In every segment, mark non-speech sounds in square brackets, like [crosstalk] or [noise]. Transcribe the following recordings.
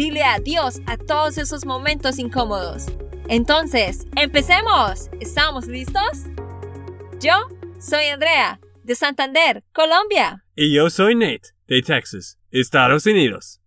Dile adiós a todos esos momentos incómodos. Entonces, empecemos. ¿Estamos listos? Yo soy Andrea, de Santander, Colombia. Y yo soy Nate, de Texas, Estados Unidos.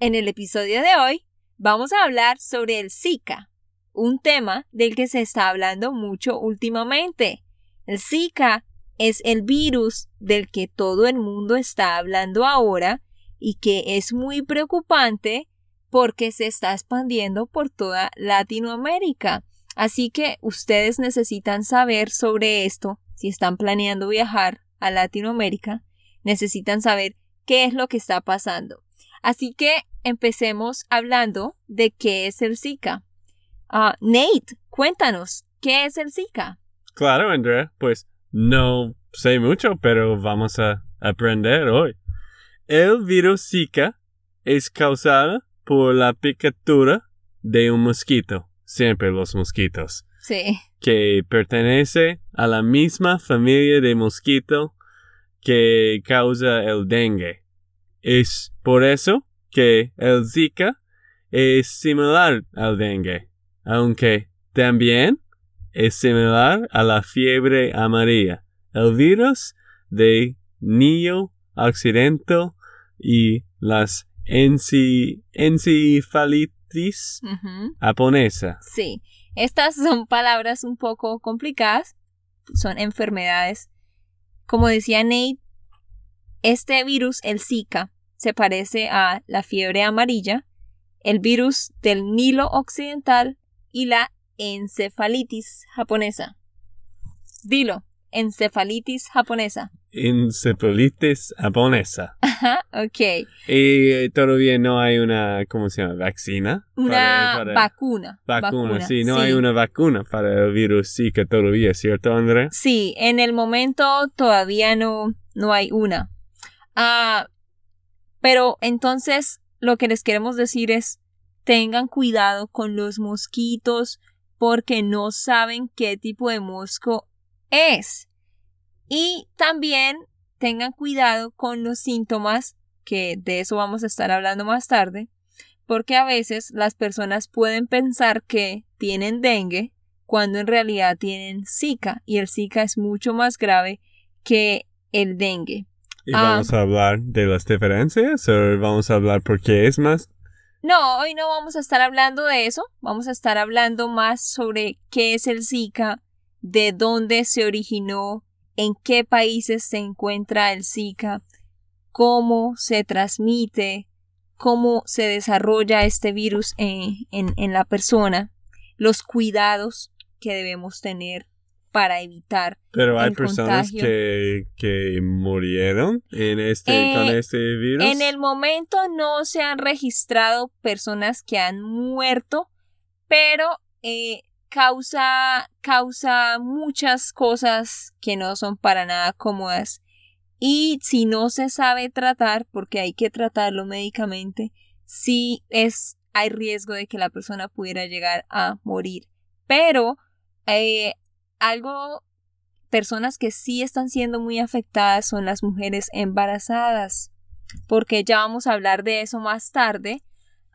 En el episodio de hoy vamos a hablar sobre el Zika, un tema del que se está hablando mucho últimamente. El Zika es el virus del que todo el mundo está hablando ahora y que es muy preocupante porque se está expandiendo por toda Latinoamérica. Así que ustedes necesitan saber sobre esto si están planeando viajar a Latinoamérica. Necesitan saber qué es lo que está pasando. Así que empecemos hablando de qué es el Zika. Ah, Nate, cuéntanos, ¿qué es el Zika? Claro, Andrea, pues no sé mucho, pero vamos a aprender hoy. El virus Zika es causado por la picadura de un mosquito, siempre los mosquitos. Sí. Que pertenece a la misma familia de mosquito que causa el dengue. Es por eso que el Zika es similar al dengue, aunque también es similar a la fiebre amarilla, el virus de Niño Occidente y las encefalitis japonesa. Sí, estas son palabras un poco complicadas, son enfermedades. Como decía Nate, este virus, el Zika, se parece a la fiebre amarilla, el virus del Nilo Occidental y la encefalitis japonesa. Dilo, encefalitis japonesa. Encefalitis japonesa. Ajá, ok. Y todavía no hay una, ¿cómo se llama? ¿Vacina? Una vacuna. vacuna. sí, no hay una vacuna para el virus Zika todavía, ¿cierto, André? Sí, en el momento todavía no, no hay una. Ah, pero entonces lo que les queremos decir es, tengan cuidado con los mosquitos, porque no saben qué tipo de mosco es. Y también tengan cuidado con los síntomas, que de eso vamos a estar hablando más tarde, porque a veces las personas pueden pensar que tienen dengue cuando en realidad tienen Zika y el Zika es mucho más grave que el dengue. ¿Y vamos ah. a hablar de las diferencias o vamos a hablar por qué es más no, hoy no vamos a estar hablando de eso, vamos a estar hablando más sobre qué es el Zika, de dónde se originó, en qué países se encuentra el Zika, cómo se transmite, cómo se desarrolla este virus en, en la persona, los cuidados que debemos tener para evitar. Pero hay personas que, que, murieron en este, con eh, este virus. En el momento no se han registrado personas que han muerto, pero eh, causa, causa muchas cosas que no son para nada cómodas. Y si no se sabe tratar, porque hay que tratarlo médicamente, sí es, hay riesgo de que la persona pudiera llegar a morir. Pero eh, algo, personas que sí están siendo muy afectadas son las mujeres embarazadas, porque ya vamos a hablar de eso más tarde.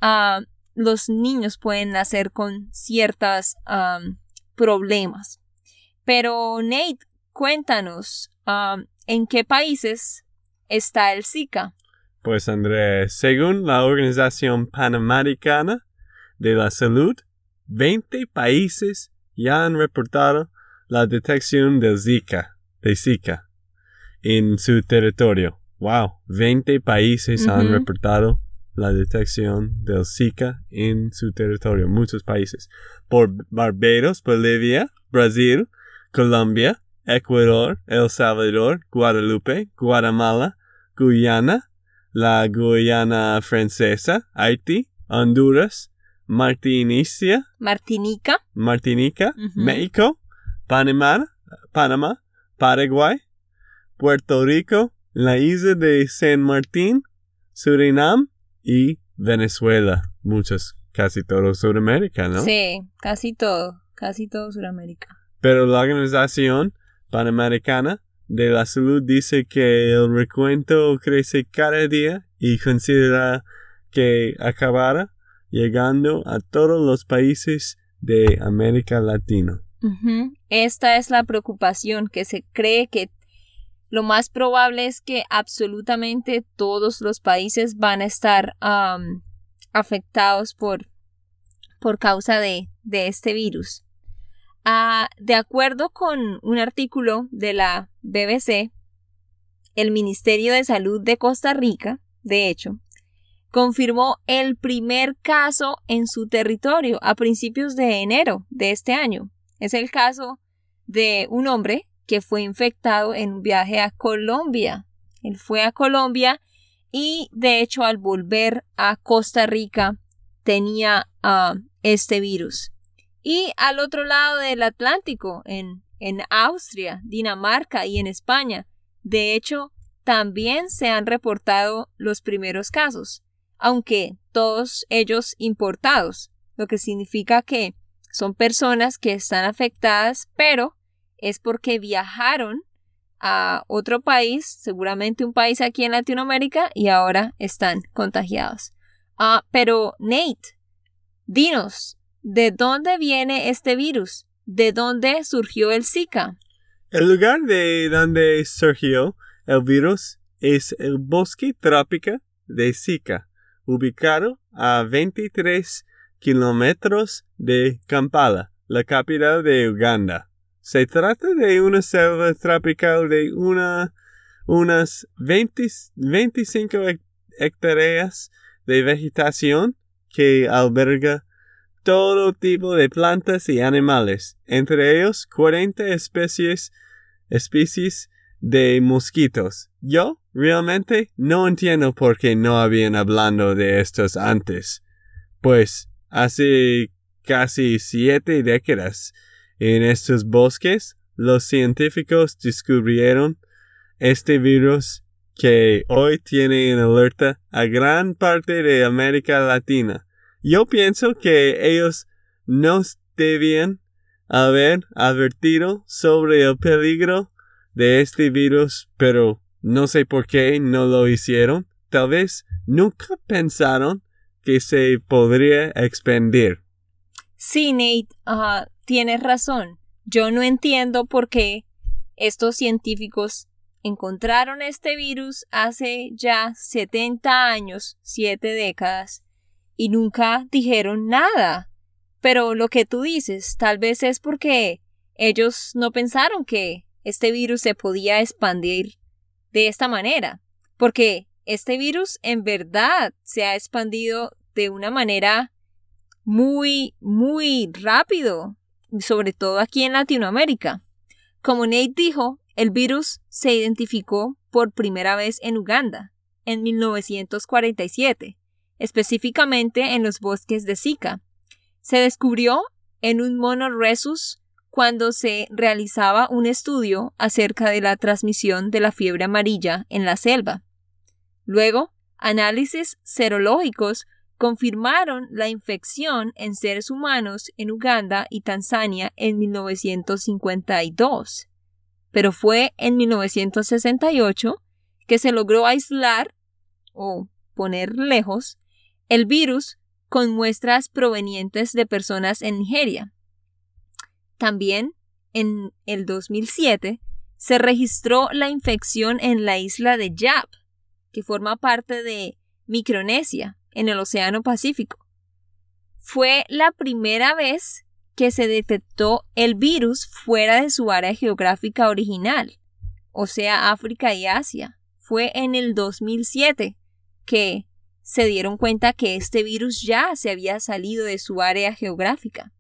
Ah, los niños pueden nacer con ciertos problemas. Pero Nate, cuéntanos, ¿en qué países está el Zika? Pues Andrés, según la Organización Panamericana de la Salud, 20 países ya han reportado la detección del Zika, de Zika, en su territorio. Wow, 20 países han reportado la detección del Zika en su territorio, muchos países. Por Barbados, Bolivia, Brasil, Colombia, Ecuador, El Salvador, Guadalupe, Guatemala, Guyana, la Guyana francesa, Haití, Honduras, Martinicia, Martinica, Martinica, Ujú. México, Panamá, Panamá, Paraguay, Puerto Rico, la isla de San Martín, Surinam y Venezuela. Muchos, casi todo Sudamérica, ¿no? sí, casi todo, casi todo Sudamérica. Pero la Organización Panamericana de la Salud dice que el recuento crece cada día y considera que acabará llegando a todos los países de América Latina. Esta es la preocupación, que se cree que lo más probable es que absolutamente todos los países van a estar afectados por, por causa de, de este virus. Ah, de acuerdo con un artículo de la BBC, el Ministerio de Salud de Costa Rica, de hecho, confirmó el primer caso en su territorio a principios de enero de este año. Es el caso de un hombre que fue infectado en un viaje a Colombia. Él fue a Colombia y de hecho al volver a Costa Rica tenía ah, este virus. Y al otro lado del Atlántico, en, en Austria, Dinamarca y en España, de hecho, también se han reportado los primeros casos, aunque todos ellos importados, lo que significa que son personas que están afectadas, pero es porque viajaron a otro país, seguramente un país aquí en Latinoamérica, y ahora están contagiados. Ah, pero Nate, dinos, ¿de dónde viene este virus? ¿De dónde surgió el Zika? El lugar de donde surgió el virus es el bosque trópico de Zika, ubicado a 23 kilómetros de Kampala, la capital de Uganda. Se trata de una selva tropical de una, unas 20 25 hec- hectáreas de vegetación que alberga todo tipo de plantas y animales, entre ellos 40 especies, especies de mosquitos. Yo realmente no entiendo por qué no habían hablando de estos antes, pues hace casi siete décadas en estos bosques los científicos descubrieron este virus que hoy tiene en alerta a gran parte de América Latina. Yo pienso que ellos nos debían haber advertido sobre el peligro de este virus, pero no sé por qué no lo hicieron. Tal vez nunca pensaron que se podría expandir. Sí, Nate, ah, tienes razón. Yo no entiendo por qué estos científicos encontraron este virus hace ya 70 años, 7 décadas, y nunca dijeron nada. Pero lo que tú dices, tal vez es porque ellos no pensaron que este virus se podía expandir de esta manera, porque este virus en verdad se ha expandido de una manera muy, muy rápido, sobre todo aquí en Latinoamérica. Como Nate dijo, el virus se identificó por primera vez en Uganda, en 1947, específicamente en los bosques de Zika. Se descubrió en un mono rhesus cuando se realizaba un estudio acerca de la transmisión de la fiebre amarilla en la selva. Luego, análisis serológicos confirmaron la infección en seres humanos en Uganda y Tanzania en 1952. Pero fue en 1968 que se logró aislar o poner lejos el virus con muestras provenientes de personas en Nigeria. También, en el 2007, se registró la infección en la isla de Yap, que forma parte de Micronesia, en el Océano Pacífico. Fue la primera vez que se detectó el virus fuera de su área geográfica original, o sea, África y Asia. Fue en el 2007 que se dieron cuenta que este virus ya se había salido de su área geográfica.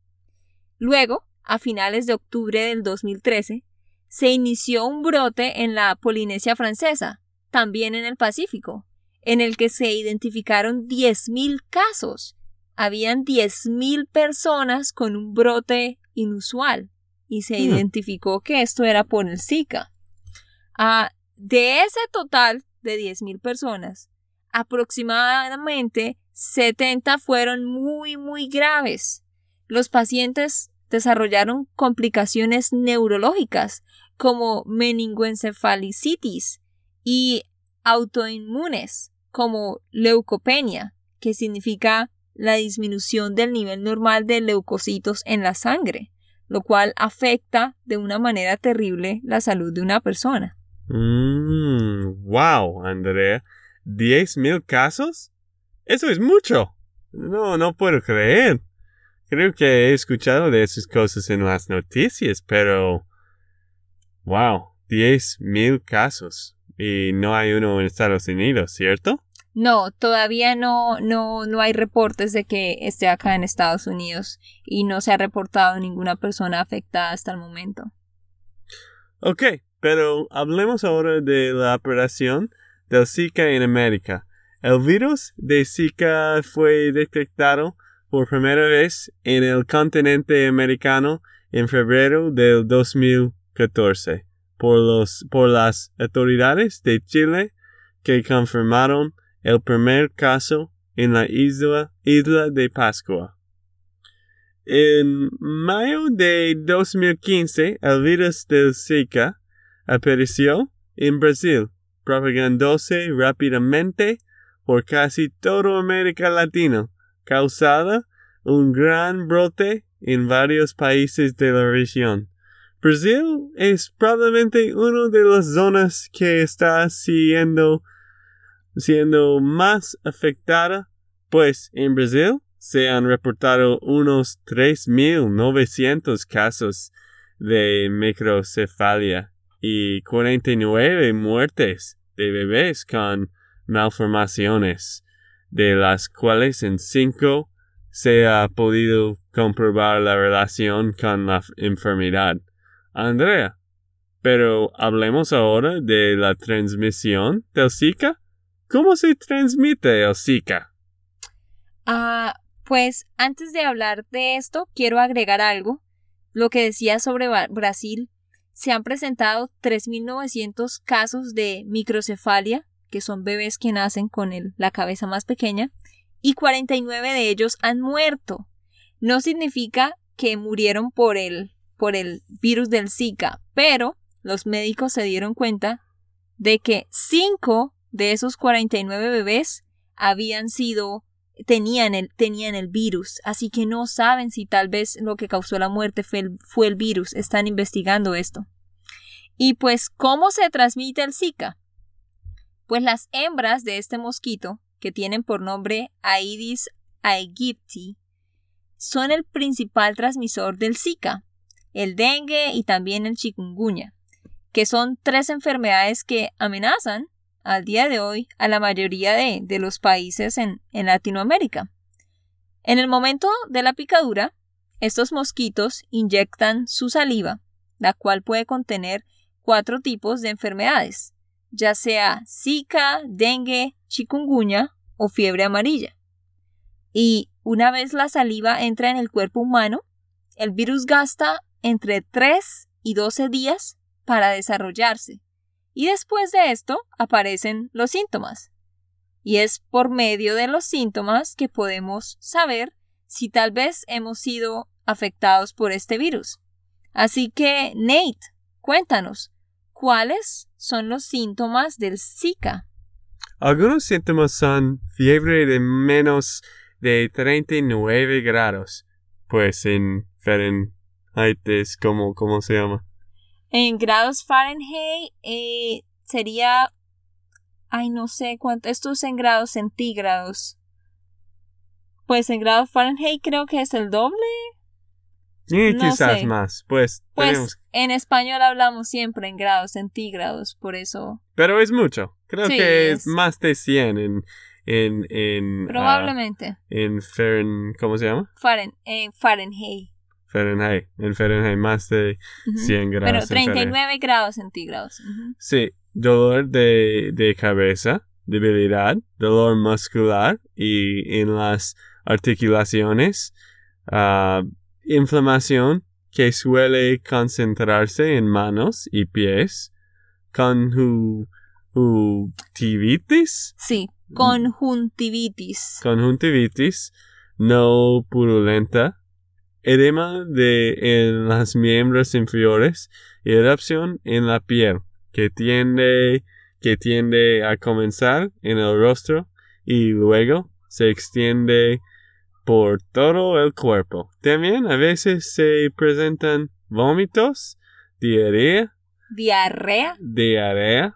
Luego, a finales de octubre del 2013, se inició un brote en la Polinesia francesa, también en el Pacífico, en el que se identificaron 10.000 casos habían 10.000 personas con un brote inusual y se Hmm. identificó que esto era por el Zika. Ah, de ese total de 10.000 personas, aproximadamente 70 fueron muy, muy graves. Los pacientes desarrollaron complicaciones neurológicas como meningoencefalicitis y autoinmunes como leucopenia, que significa la disminución del nivel normal de leucocitos en la sangre, lo cual afecta de una manera terrible la salud de una persona. Mm, wow, Andrea. ¿Diez mil casos? Eso es mucho. No, no puedo creer. Creo que he escuchado de esas cosas en las noticias, pero... Wow, diez mil casos. Y no hay uno en Estados Unidos, ¿cierto? No, todavía no, no, no hay reportes de que esté acá en Estados Unidos y no se ha reportado ninguna persona afectada hasta el momento. Ok, pero hablemos ahora de la operación del Zika en América. El virus de Zika fue detectado por primera vez en el continente americano en febrero del 2014 por, los, por las autoridades de Chile que confirmaron el primer caso en la isla, isla de Pascua. En mayo de 2015, el virus del Zika apareció en Brasil, propagándose rápidamente por casi toda América Latina, causada un gran brote en varios países de la región. Brasil es probablemente una de las zonas que está siendo, siendo más afectada, pues en Brasil se han reportado unos 3.900 casos de microcefalia y 49 muertes de bebés con malformaciones, de las cuales en 5 se ha podido comprobar la relación con la enfermedad. Andrea, pero hablemos ahora de la transmisión del Zika. ¿Cómo se transmite el Zika? Ah, pues antes de hablar de esto, quiero agregar algo. Lo que decía sobre Brasil, se han presentado 3.900 casos de microcefalia, que son bebés que nacen con la cabeza más pequeña, y 49 de ellos han muerto. No significa que murieron por el, por el virus del Zika, pero los médicos se dieron cuenta de que 5 de esos 49 bebés habían sido tenían el, tenían el virus, así que no saben si tal vez lo que causó la muerte fue el, fue el virus, están investigando esto. Y pues, ¿cómo se transmite el Zika? Pues las hembras de este mosquito, que tienen por nombre Aedes aegypti, son el principal transmisor del Zika, el dengue y también el chikungunya, que son tres enfermedades que amenazan al día de hoy a la mayoría de, de los países en, en Latinoamérica. En el momento de la picadura, estos mosquitos inyectan su saliva, la cual puede contener cuatro tipos de enfermedades, ya sea Zika, dengue, chikungunya o fiebre amarilla. Y una vez la saliva entra en el cuerpo humano, el virus gasta entre 3 y 12 días para desarrollarse. Y después de esto aparecen los síntomas. Y es por medio de los síntomas que podemos saber si tal vez hemos sido afectados por este virus. Así que, Nate, cuéntanos, ¿cuáles son los síntomas del Zika? Algunos síntomas son fiebre de menos de 39 grados, pues en es como, ¿cómo se llama? En grados Fahrenheit eh, sería, ay, no sé cuánto, esto es en grados centígrados. Pues en grados Fahrenheit creo que es el doble. Y No quizás sé. más, pues, Pues tenemos- en español hablamos siempre en grados centígrados, por eso pero es mucho. Creo Sí, que es- es más de 100 en, en, en, ah, probablemente en Fahrenheit, ¿cómo se llama? Fahrenheit. Fahrenheit, en Fahrenheit más de Ujú. 100 grados. Pero en Fahrenheit. 39 grados centígrados. Sí, dolor de, de cabeza, debilidad, dolor muscular y en las articulaciones, ah, inflamación que suele concentrarse en manos y pies, conjuntivitis, Sí, conjuntivitis. conjuntivitis no purulenta, edema de en los miembros inferiores y erupción en la piel que tiende que tiende a comenzar en el rostro y luego se extiende por todo el cuerpo. También a veces se presentan vómitos, diarrea, Diarrea. diarrea,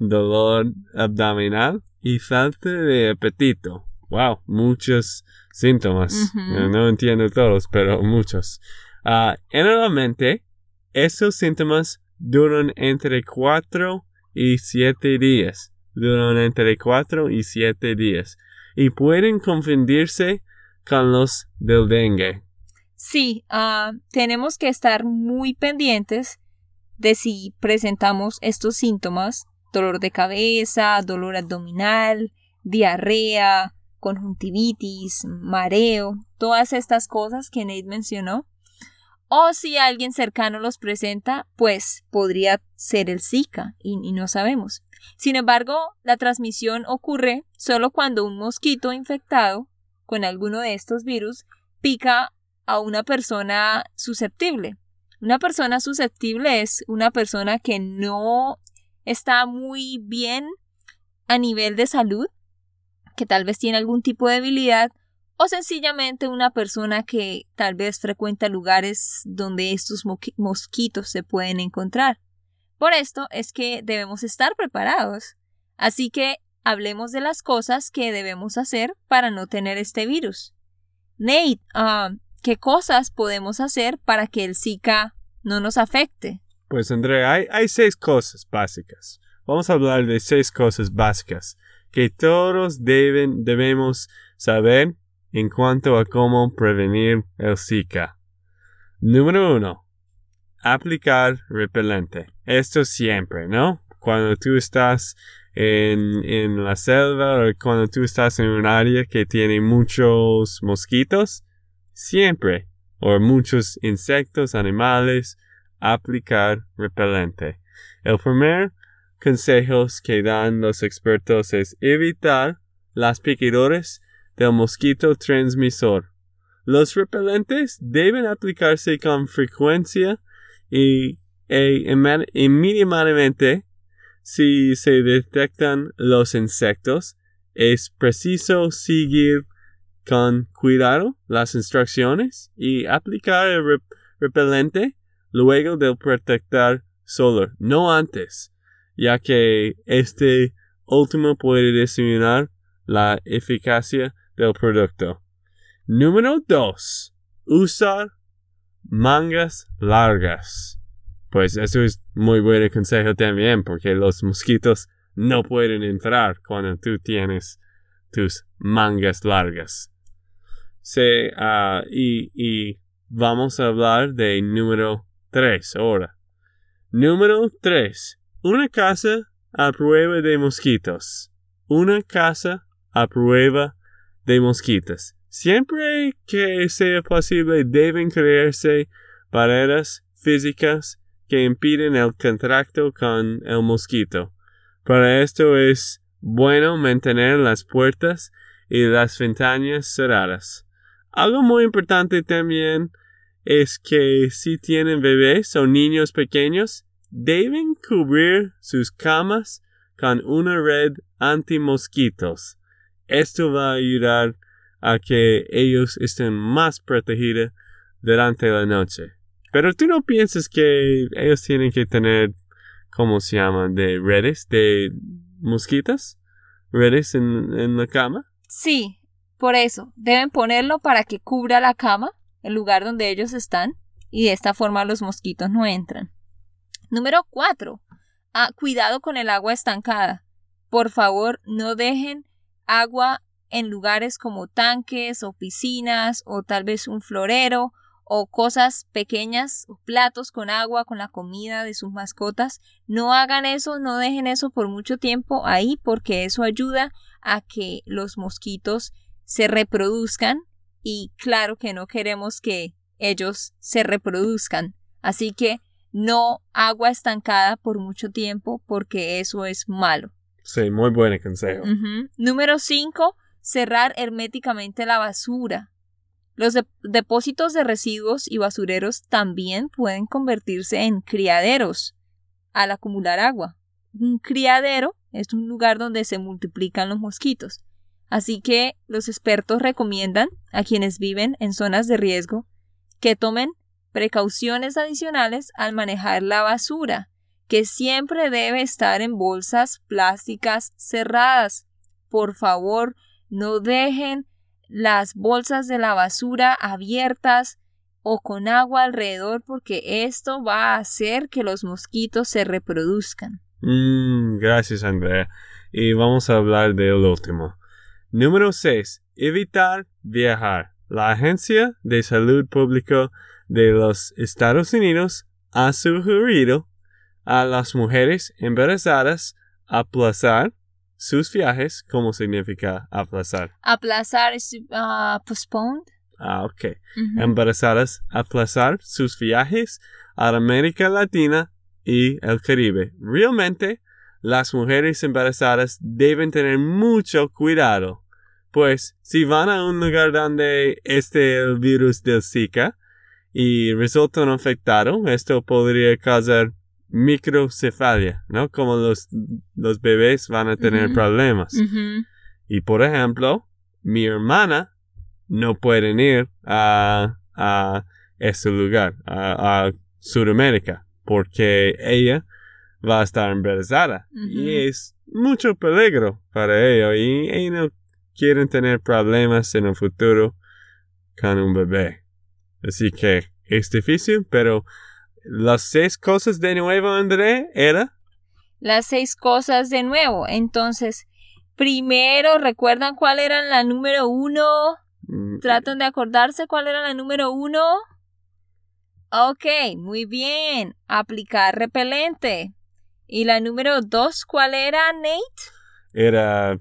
dolor abdominal y falta de apetito. Wow, muchos síntomas. Ujú. Eh, No entiendo todos, pero muchos. Ah, generalmente, esos síntomas duran entre 4 y 7 días. Duran entre 4 y 7 días. Y pueden confundirse con los del dengue. Sí, ah, tenemos que estar muy pendientes de si presentamos estos síntomas, dolor de cabeza, dolor abdominal, diarrea, conjuntivitis, mareo, todas estas cosas que Nate mencionó. O si alguien cercano los presenta, pues podría ser el Zika y, y no sabemos. Sin embargo, la transmisión ocurre solo cuando un mosquito infectado con alguno de estos virus pica a una persona susceptible. Una persona susceptible es una persona que no está muy bien a nivel de salud, que tal vez tiene algún tipo de debilidad, o sencillamente una persona que tal vez frecuenta lugares donde estos mosquitos se pueden encontrar. Por esto es que debemos estar preparados. Así que hablemos de las cosas que debemos hacer para no tener este virus. Nate, ah, ¿qué cosas podemos hacer para que el Zika no nos afecte? Pues Andrea, hay seis cosas básicas. Vamos a hablar de seis cosas básicas que todos deben, debemos saber en cuanto a cómo prevenir el Zika. Número uno, aplicar repelente. Esto siempre, ¿no? Cuando tú estás en, en la selva o cuando tú estás en un área que tiene muchos mosquitos, siempre, o muchos insectos, animales, aplicar repelente. El primer consejo que dan los expertos es evitar las picaduras del mosquito transmisor. Los repelentes deben aplicarse con frecuencia y, e inme- inmediatamente si se detectan los insectos. Es preciso seguir con cuidado las instrucciones y aplicar el rep- repelente luego del protector solar, no antes, ya que este último puede disminuir la eficacia del producto. Número 2. Usar mangas largas. Pues eso es muy buen consejo también, porque los mosquitos no pueden entrar cuando tú tienes tus mangas largas. Se, ah, y, y vamos a hablar de número 3 ahora. Número 3. Una casa a prueba de mosquitos. Una casa a prueba de mosquitos. Siempre que sea posible deben crearse barreras físicas que impiden el contacto con el mosquito. Para esto es bueno mantener las puertas y las ventanas cerradas. Algo muy importante también es que si tienen bebés o niños pequeños, deben cubrir sus camas con una red anti-mosquitos. Esto va a ayudar a que ellos estén más protegidos durante la noche. Pero tú no piensas que ellos tienen que tener, ¿cómo se llaman? De redes, de mosquitas, redes en, en la cama. Sí, por eso, deben ponerlo para que cubra la cama, el lugar donde ellos están, y de esta forma los mosquitos no entran. Número 4. cuidado con el agua estancada. Por favor, no dejen agua en lugares como tanques o piscinas o tal vez un florero o cosas pequeñas platos con agua con la comida de sus mascotas. No hagan eso, no dejen eso por mucho tiempo ahí porque eso ayuda a que los mosquitos se reproduzcan y claro que no queremos que ellos se reproduzcan. Así que no agua estancada por mucho tiempo porque eso es malo. Sí, muy buen consejo. Número 5. Cerrar herméticamente la basura. Los de- depósitos de residuos y basureros también pueden convertirse en criaderos al acumular agua. Un criadero es un lugar donde se multiplican los mosquitos. Así que los expertos recomiendan a quienes viven en zonas de riesgo que tomen precauciones adicionales al manejar la basura, que siempre debe estar en bolsas plásticas cerradas. Por favor, no dejen las bolsas de la basura abiertas o con agua alrededor porque esto va a hacer que los mosquitos se reproduzcan. Mm, gracias, Andrea. Y vamos a hablar del último. Número 6. Evitar viajar. La Agencia de Salud Pública de los Estados Unidos ha sugerido a las mujeres embarazadas aplazar sus viajes. ¿Cómo significa aplazar? Aplazar es ah, postponed. Ah, ok. Ujú. embarazadas aplazar sus viajes a América Latina y el Caribe. Realmente, las mujeres embarazadas deben tener mucho cuidado, pues si van a un lugar donde esté el virus del Zika y resultan afectados, esto podría causar microcefalia, ¿no? Como los, los bebés van a tener problemas. Y por ejemplo, mi hermana no puede ir a, a ese lugar, a, a Sudamérica, porque ella va a estar embarazada. Y es mucho peligro para ella. Y ella no quieren tener problemas en el futuro con un bebé. Así que es difícil, pero las seis cosas de nuevo, André, era Las seis cosas de nuevo. Entonces, primero, ¿recuerdan cuál era la número uno? mm, ¿Tratan de acordarse cuál era la número uno? Ok, muy bien. Aplicar repelente. ¿Y la número dos cuál era, Nate? era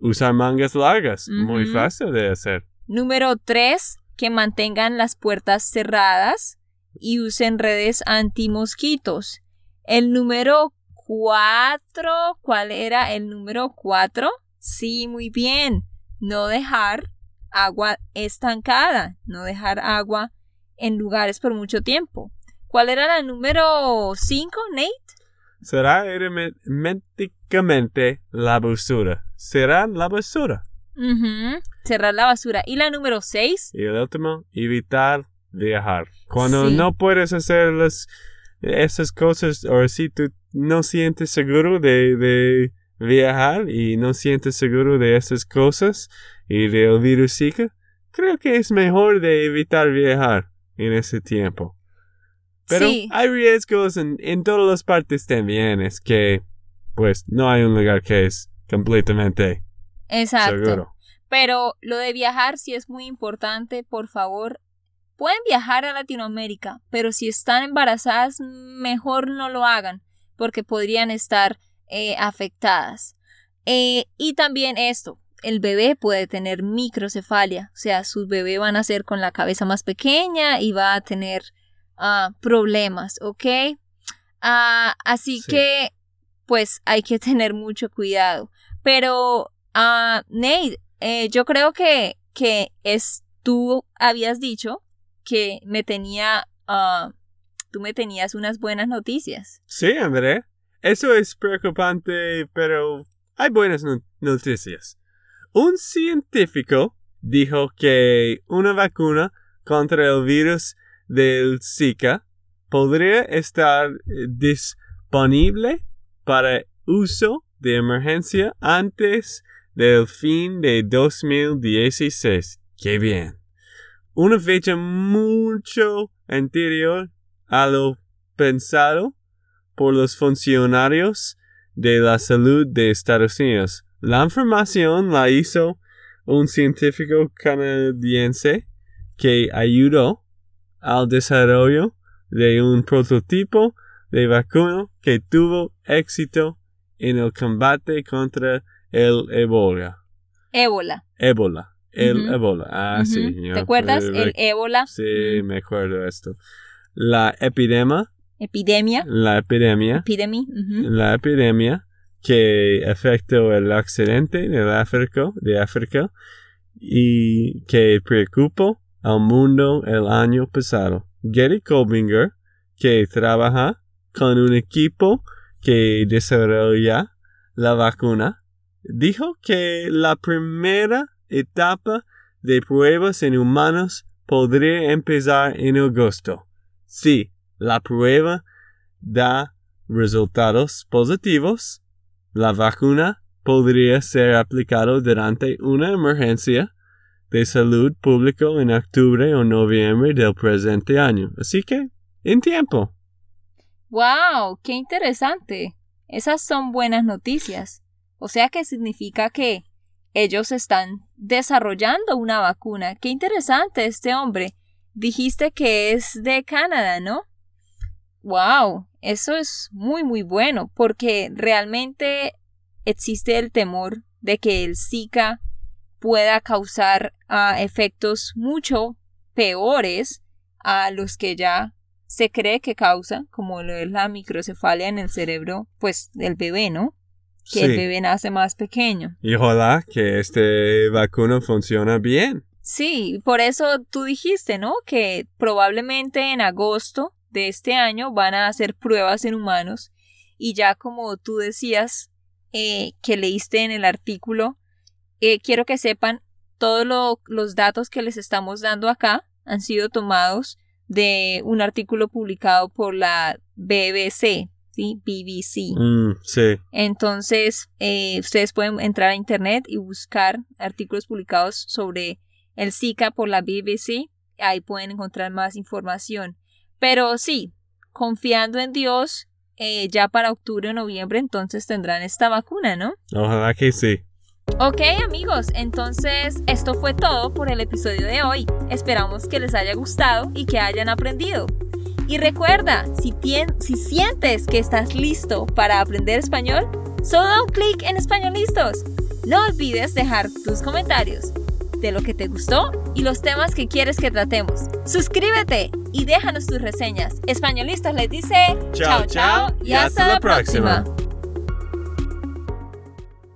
usar mangas largas. Muy fácil de hacer. Número tres, que mantengan las puertas cerradas y usen redes antimosquitos. El número cuatro, ¿cuál era el número cuatro? Sí, muy bien. No dejar agua estancada, no dejar agua en lugares por mucho tiempo. ¿Cuál era la número cinco, Nate? Será herméticamente la basura. Será la basura. Cerrar la basura. ¿Y la número seis? Y el último, evitar viajar. Cuando Sí. no puedes hacer las, esas cosas o si tú no sientes seguro de, de viajar y no sientes seguro de esas cosas y del virus Zika, creo que es mejor de evitar viajar en ese tiempo. Pero Sí. hay riesgos en, en todas las partes también. Es que, pues, no hay un lugar que es completamente Exacto. seguro. Pero lo de viajar sí es muy importante, por favor. Pueden viajar a Latinoamérica, pero si están embarazadas, mejor no lo hagan, porque podrían estar eh, afectadas. Eh, y también esto, el bebé puede tener microcefalia, o sea, sus bebés van a ser con la cabeza más pequeña y va a tener ah, problemas, ¿ok? Ah, así Sí. que, pues hay que [laughs] tener mucho cuidado. Pero, ah, Nate, eh, yo creo que, que es, tú habías dicho que me tenía, ah, tú me tenías unas buenas noticias. Sí, André. Eso es preocupante, pero hay buenas no- noticias. Un científico dijo que una vacuna contra el virus del Zika podría estar eh, disponible para uso de emergencia antes del fin de 2016. ¡Qué bien! Una fecha mucho anterior a lo pensado por los funcionarios de la salud de Estados Unidos. La información la hizo un científico canadiense que ayudó al desarrollo de un prototipo de vacuna que tuvo éxito en el combate contra el Ebola. Ébola. Ébola. El Ujú. ébola. Ah, sí. ¿Te acuerdas? El ébola. Sí, me acuerdo esto. La epidemia, Epidemia. la epidemia, Epidemia. la epidemia que afectó el occidente del África, de África y que preocupó al mundo el año pasado. Gary Colbinger, que trabaja con un equipo que desarrolla la vacuna, dijo que la primera etapa de pruebas en humanos podría empezar en agosto. Si la prueba da resultados positivos, la vacuna podría ser aplicada durante una emergencia de salud pública en octubre o noviembre del presente año. Así que, en tiempo. ¡Wow! ¡Qué interesante! Esas son buenas noticias. O sea que significa que ellos están desarrollando una vacuna. ¡Qué interesante este hombre! Dijiste que es de Canadá, ¿no? ¡Wow! Eso es muy, muy bueno porque realmente existe el temor de que el Zika pueda causar ah, efectos mucho peores a los que ya se cree que causa, como lo es la microcefalia en el cerebro, pues del bebé, ¿no? Que el bebé nace más pequeño. Y ojalá que este vacuna funcione bien. Sí, por eso tú dijiste, ¿no? Que probablemente en agosto de este año van a hacer pruebas en humanos y ya como tú decías eh, que leíste en el artículo, eh, quiero que sepan, todos lo- los datos que les estamos dando acá han sido tomados de un artículo publicado por la BBC, ¿sí? BBC. Mm, sí. Entonces, eh, ustedes pueden entrar a internet y buscar artículos publicados sobre el Zika por la BBC. Ahí pueden encontrar más información. Pero sí, confiando en Dios, eh, ya para octubre o noviembre entonces tendrán esta vacuna, ¿no? Ojalá que sí. Ok amigos, entonces esto fue todo por el episodio de hoy. Esperamos que les haya gustado y que hayan aprendido. Y recuerda, si, tien- si sientes que estás listo para aprender español, solo da un clic en Español Listos. No olvides dejar tus comentarios de lo que te gustó y los temas que quieres que tratemos. Suscríbete y déjanos tus reseñas. Españolistas les dice Chao, chao, y hasta, la próxima.